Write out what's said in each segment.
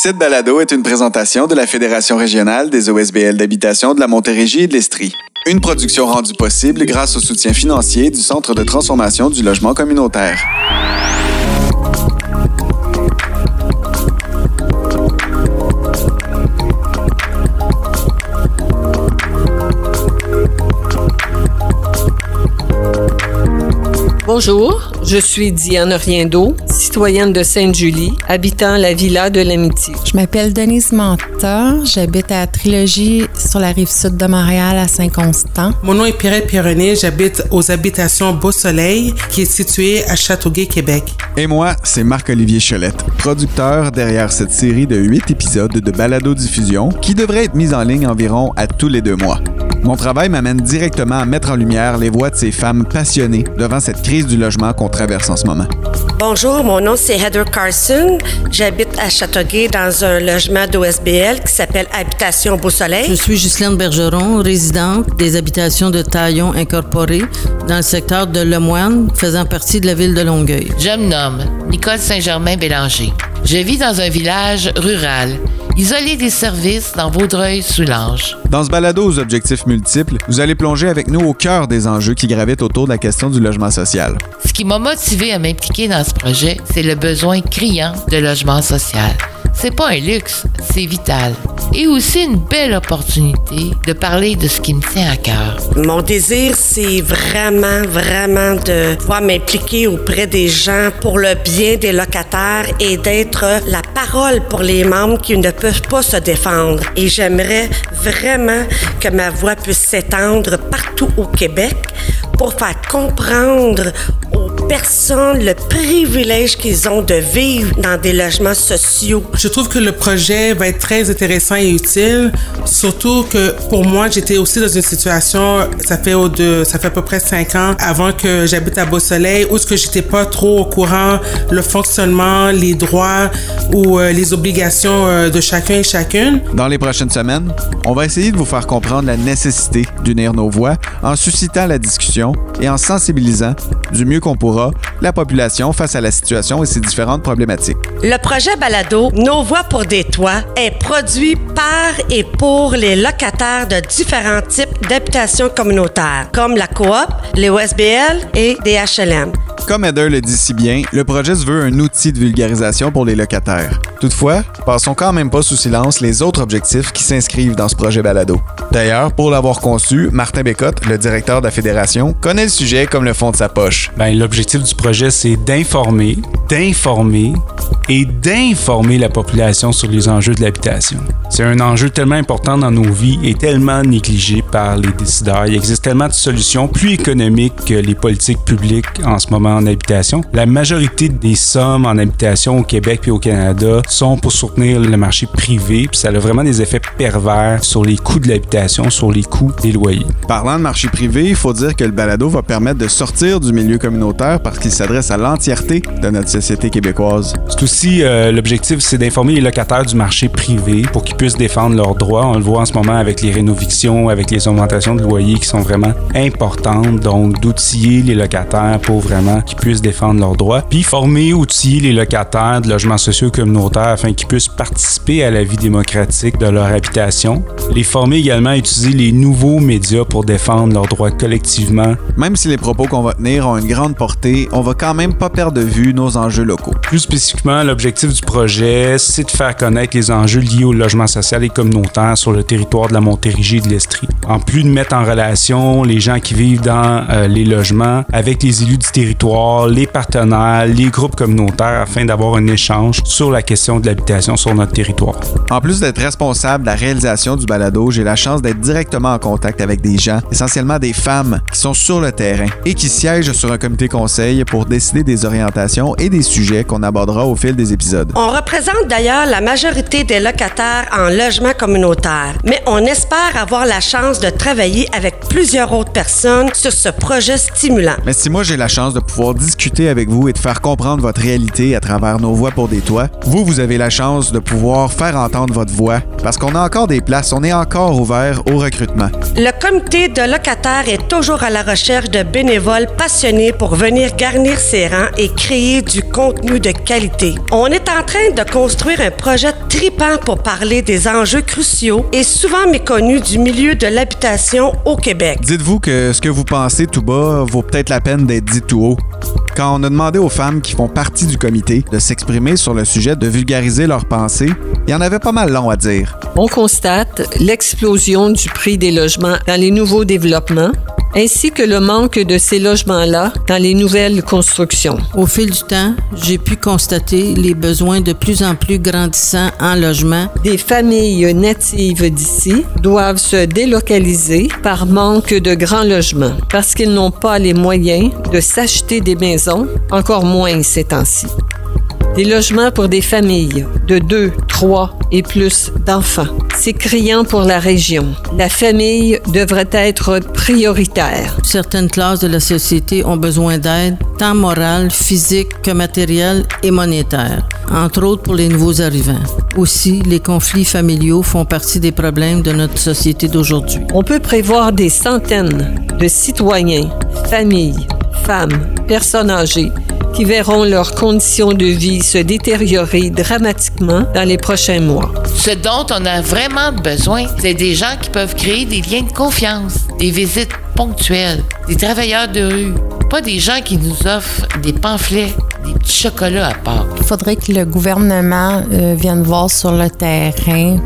Cette balado est une présentation de la Fédération régionale des OSBL d'habitation de la Montérégie et de l'Estrie. Une production rendue possible grâce au soutien financier du Centre de transformation du logement communautaire. Bonjour, je suis Diane Riendo, citoyenne de Sainte-Julie, habitant la villa de l'Amitié. Je m'appelle Denise Manta, j'habite à Trilogie sur la rive sud de Montréal à Saint-Constant. Mon nom est Pierrette Pironnet, j'habite aux habitations Beau Soleil qui est située à Châteauguay, Québec. Et moi, c'est Marc-Olivier Cholette, producteur derrière cette série de huit épisodes de balado-diffusion qui devrait être mise en ligne environ à tous les deux mois. Mon travail m'amène directement à mettre en lumière les voix de ces femmes passionnées devant cette crise du logement qu'on traverse en ce moment. Bonjour, mon nom c'est Heather Carson. J'habite à Châteauguay dans un logement d'OSBL qui s'appelle Habitation Beau Soleil. Je suis Ghislaine Bergeron, résidente des habitations de Taillon Incorporé dans le secteur de Lemoine, faisant partie de la ville de Longueuil. Je me nomme Nicole Saint-Germain-Bélanger. Je vis dans un village rural isolé des services dans Vaudreuil-Soulanges. Dans ce balado aux objectifs multiples, vous allez plonger avec nous au cœur des enjeux qui gravitent autour de la question du logement social. Ce qui m'a motivé à m'impliquer dans ce projet, c'est le besoin criant de logement social. C'est pas un luxe, c'est vital. Et aussi une belle opportunité de parler de ce qui me tient à cœur. Mon désir, c'est vraiment, vraiment de pouvoir m'impliquer auprès des gens pour le bien des locataires et d'être la parole pour les membres qui ne peuvent pas se défendre. Et j'aimerais vraiment que ma voix puisse s'étendre partout au Québec pour faire comprendre aux personnes le privilège qu'ils ont de vivre dans des logements sociaux. Je trouve que le projet va être très intéressant et utile, surtout que pour moi, j'étais aussi dans une situation, ça fait, au de, ça fait à peu près cinq ans avant que j'habite à Beau-Soleil, où ce que j'étais pas trop au courant le fonctionnement, les droits ou euh, les obligations euh, de chacun et chacune. Dans les prochaines semaines, on va essayer de vous faire comprendre la nécessité d'unir nos voix en suscitant la discussion et en sensibilisant du mieux qu'on pourra Laura la population face à la situation et ses différentes problématiques. Le projet Balado Nos voix pour des toits est produit par et pour les locataires de différents types d'habitations communautaires, comme la coop, les OSBL et des HLM. Comme Heather le dit si bien, le projet se veut un outil de vulgarisation pour les locataires. Toutefois, passons quand même pas sous silence les autres objectifs qui s'inscrivent dans ce projet balado. D'ailleurs, pour l'avoir conçu, Martin Bécotte, le directeur de la fédération, connaît le sujet comme le fond de sa poche. Ben, l'objectif du projet, c'est d'informer, d'informer et d'informer la population sur les enjeux de l'habitation. C'est un enjeu tellement important dans nos vies et tellement négligé par les décideurs. Il existe tellement de solutions plus économiques que les politiques publiques en ce moment en habitation. La majorité des sommes en habitation au Québec et au Canada sont pour soutenir le marché privé, puis ça a vraiment des effets pervers sur les coûts de l'habitation, sur les coûts des loyers. Parlant de marché privé, il faut dire que le balado va permettre de sortir du milieu communautaire parce qu'il s'adresse à l'entièreté de notre société québécoise. C'est aussi euh, l'objectif, c'est d'informer les locataires du marché privé pour qu'ils puissent défendre leurs droits. On le voit en ce moment avec les rénovictions, avec les augmentations de loyers qui sont vraiment importantes. Donc, d'outiller les locataires pour vraiment qu'ils puissent défendre leurs droits. Puis, former, outiller les locataires de logements sociaux communautaires afin qu'ils puissent participer à la vie démocratique de leur habitation. Les former également à utiliser les nouveaux médias pour défendre leurs droits collectivement. Même si les propos qu'on va tenir ont une grande portée, on va quand même pas perdre de vue nos enjeux locaux. Plus spécifiquement, l'objectif du projet, c'est de faire connaître les enjeux liés au logement social et communautaire sur le territoire de la Montérégie et de l'Estrie. En plus de mettre en relation les gens qui vivent dans euh, les logements avec les élus du territoire, les partenaires, les groupes communautaires afin d'avoir un échange sur la question de l'habitation sur notre territoire. En plus d'être responsable de la réalisation du balado, j'ai la chance d'être directement en contact avec des gens, essentiellement des femmes, qui sont sur le terrain et qui siègent sur un comité conseil pour décider des orientations et des sujets qu'on abordera au fil des épisodes. On représente d'ailleurs la majorité des locataires en logement communautaire, mais on espère avoir la chance de travailler avec plusieurs autres personnes sur ce projet stimulant. Mais si moi j'ai la chance de pouvoir discuter avec vous et de faire comprendre votre réalité à travers nos voix pour des toits, vous, vous avez la chance de pouvoir faire entendre votre voix parce qu'on a encore des places, on est encore ouvert au recrutement. Le comité de locataires est toujours à la recherche de bénévoles passionnés pour venir garnir ses rangs et créer du contenu de qualité. On est en train de construire un projet tripant pour parler des enjeux cruciaux et souvent méconnus du milieu de l'habitation au Québec. Dites-vous que ce que vous pensez tout bas vaut peut-être la peine d'être dit tout haut. Quand on a demandé aux femmes qui font partie du comité de s'exprimer sur le sujet, de vulgariser leurs pensées, il y en avait pas mal long à dire. On constate l'explosion du prix des logements dans les nouveaux développements, ainsi que le manque de ces logements-là dans les nouvelles constructions. Au fil du temps, j'ai pu constater les besoins de plus en plus grandissants en logement. Des familles natives d'ici doivent se délocaliser par manque de grands logements parce qu'ils n'ont pas les moyens de s'acheter des maisons, encore moins ces temps-ci. Des logements pour des familles de deux, trois et plus d'enfants. C'est criant pour la région. La famille devrait être prioritaire. Certaines classes de la société ont besoin d'aide, tant morale, physique que matérielle et monétaire, entre autres pour les nouveaux arrivants. Aussi, les conflits familiaux font partie des problèmes de notre société d'aujourd'hui. On peut prévoir des centaines de citoyens, familles, femmes, personnes âgées qui verront leurs conditions de vie se détériorer dramatiquement dans les prochains mois. Ce dont on a vraiment besoin, c'est des gens qui peuvent créer des liens de confiance, des visites ponctuelles, des travailleurs de rue, pas des gens qui nous offrent des pamphlets, des petits chocolats à part. Il faudrait que le gouvernement euh, vienne voir sur le terrain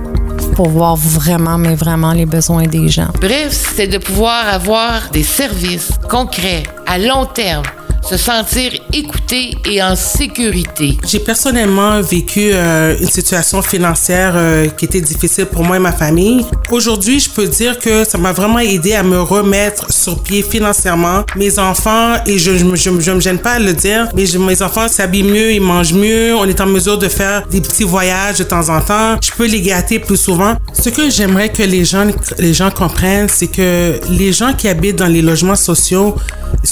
pour voir vraiment, mais vraiment les besoins des gens. Bref, c'est de pouvoir avoir des services concrets, à long terme, se sentir écouté et en sécurité. J'ai personnellement vécu euh, une situation financière euh, qui était difficile pour moi et ma famille. Aujourd'hui, je peux dire que ça m'a vraiment aidé à me remettre sur pied financièrement. Mes enfants, et je ne me gêne pas à le dire, mais mes enfants s'habillent mieux, ils mangent mieux, on est en mesure de faire des petits voyages de temps en temps. Je peux les gâter plus souvent. Ce que j'aimerais que les gens, les gens comprennent, c'est que les gens qui habitent dans les logements sociaux,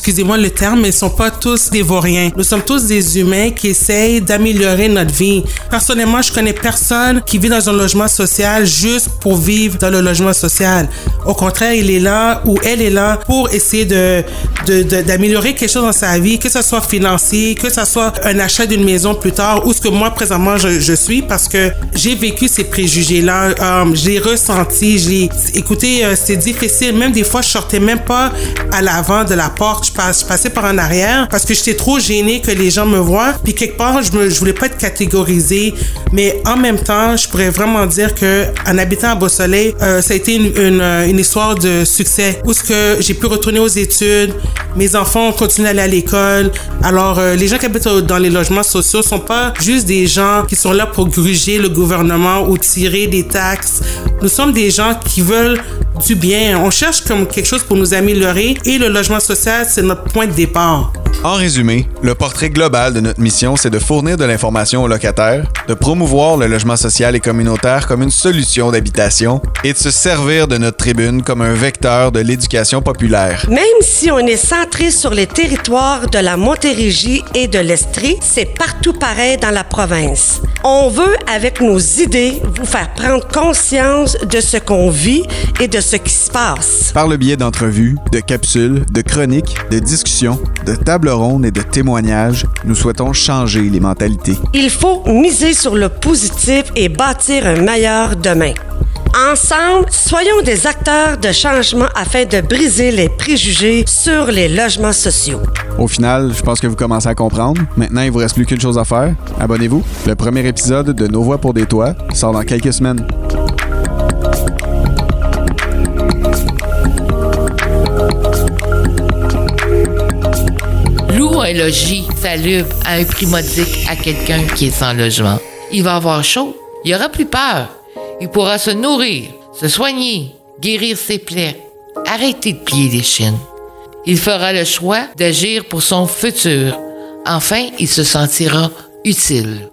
excusez-moi le terme, mais ils sont pas tous des vauriens. Nous sommes tous des humains qui essayent d'améliorer notre vie. Personnellement, je connais personne qui vit dans un logement social juste pour vivre dans le logement social. Au contraire, il est là ou elle est là pour essayer de, d'améliorer quelque chose dans sa vie, que ce soit financier, que ce soit un achat d'une maison plus tard ou ce que moi présentement je, suis parce que j'ai vécu ces préjugés-là, je l'ai ressenti, j'ai écoutez, euh, c'est difficile. Même des fois, je sortais même pas à l'avant de la porte, je, passe, passais par en arrière parce que j'étais trop gênée que les gens me voient. Puis quelque part, je, me, je voulais pas être catégorisée, mais en même temps, je pourrais vraiment dire que en habitant à Beau-Soleil, euh, ça a été une, une, une, histoire de succès où ce que j'ai pu retourner aux études, mes enfants ont continué à aller à l'école. Alors, euh, les gens qui habitent dans les logements sociaux sont pas juste des gens qui sont là pour gruger le gouvernement ou tirer des taxes. Nous sommes des gens qui veulent du bien. On cherche comme quelque chose pour nous améliorer et le logement social, c'est notre point de départ. En résumé, le portrait global de notre mission, c'est de fournir de l'information aux locataires, de promouvoir le logement social et communautaire comme une solution d'habitation et de se servir de notre tribune comme un vecteur de l'éducation populaire. Même si on est centré sur les territoires de la Montérégie et de l'Estrie, c'est partout pareil dans la province. On veut, avec nos idées, vous faire prendre conscience de ce qu'on vit et de ce qui se passe. Par le biais d'entrevues, de capsules, de chroniques, de discussions, de tables rondes et de témoignages, nous souhaitons changer les mentalités. Il faut miser sur le positif et bâtir un meilleur demain. Ensemble, soyons des acteurs de changement afin de briser les préjugés sur les logements sociaux. Au final, je pense que vous commencez à comprendre. Maintenant, il vous reste plus qu'une chose à faire. Abonnez-vous. Le premier épisode de Nos Voix pour des toits sort dans quelques semaines. Logis salubre à un prix modique à quelqu'un qui est sans logement. Il va avoir chaud. Il aura plus peur. Il pourra se nourrir, se soigner, guérir ses plaies, arrêter de plier les chines. Il fera le choix d'agir pour son futur. Enfin, il se sentira utile.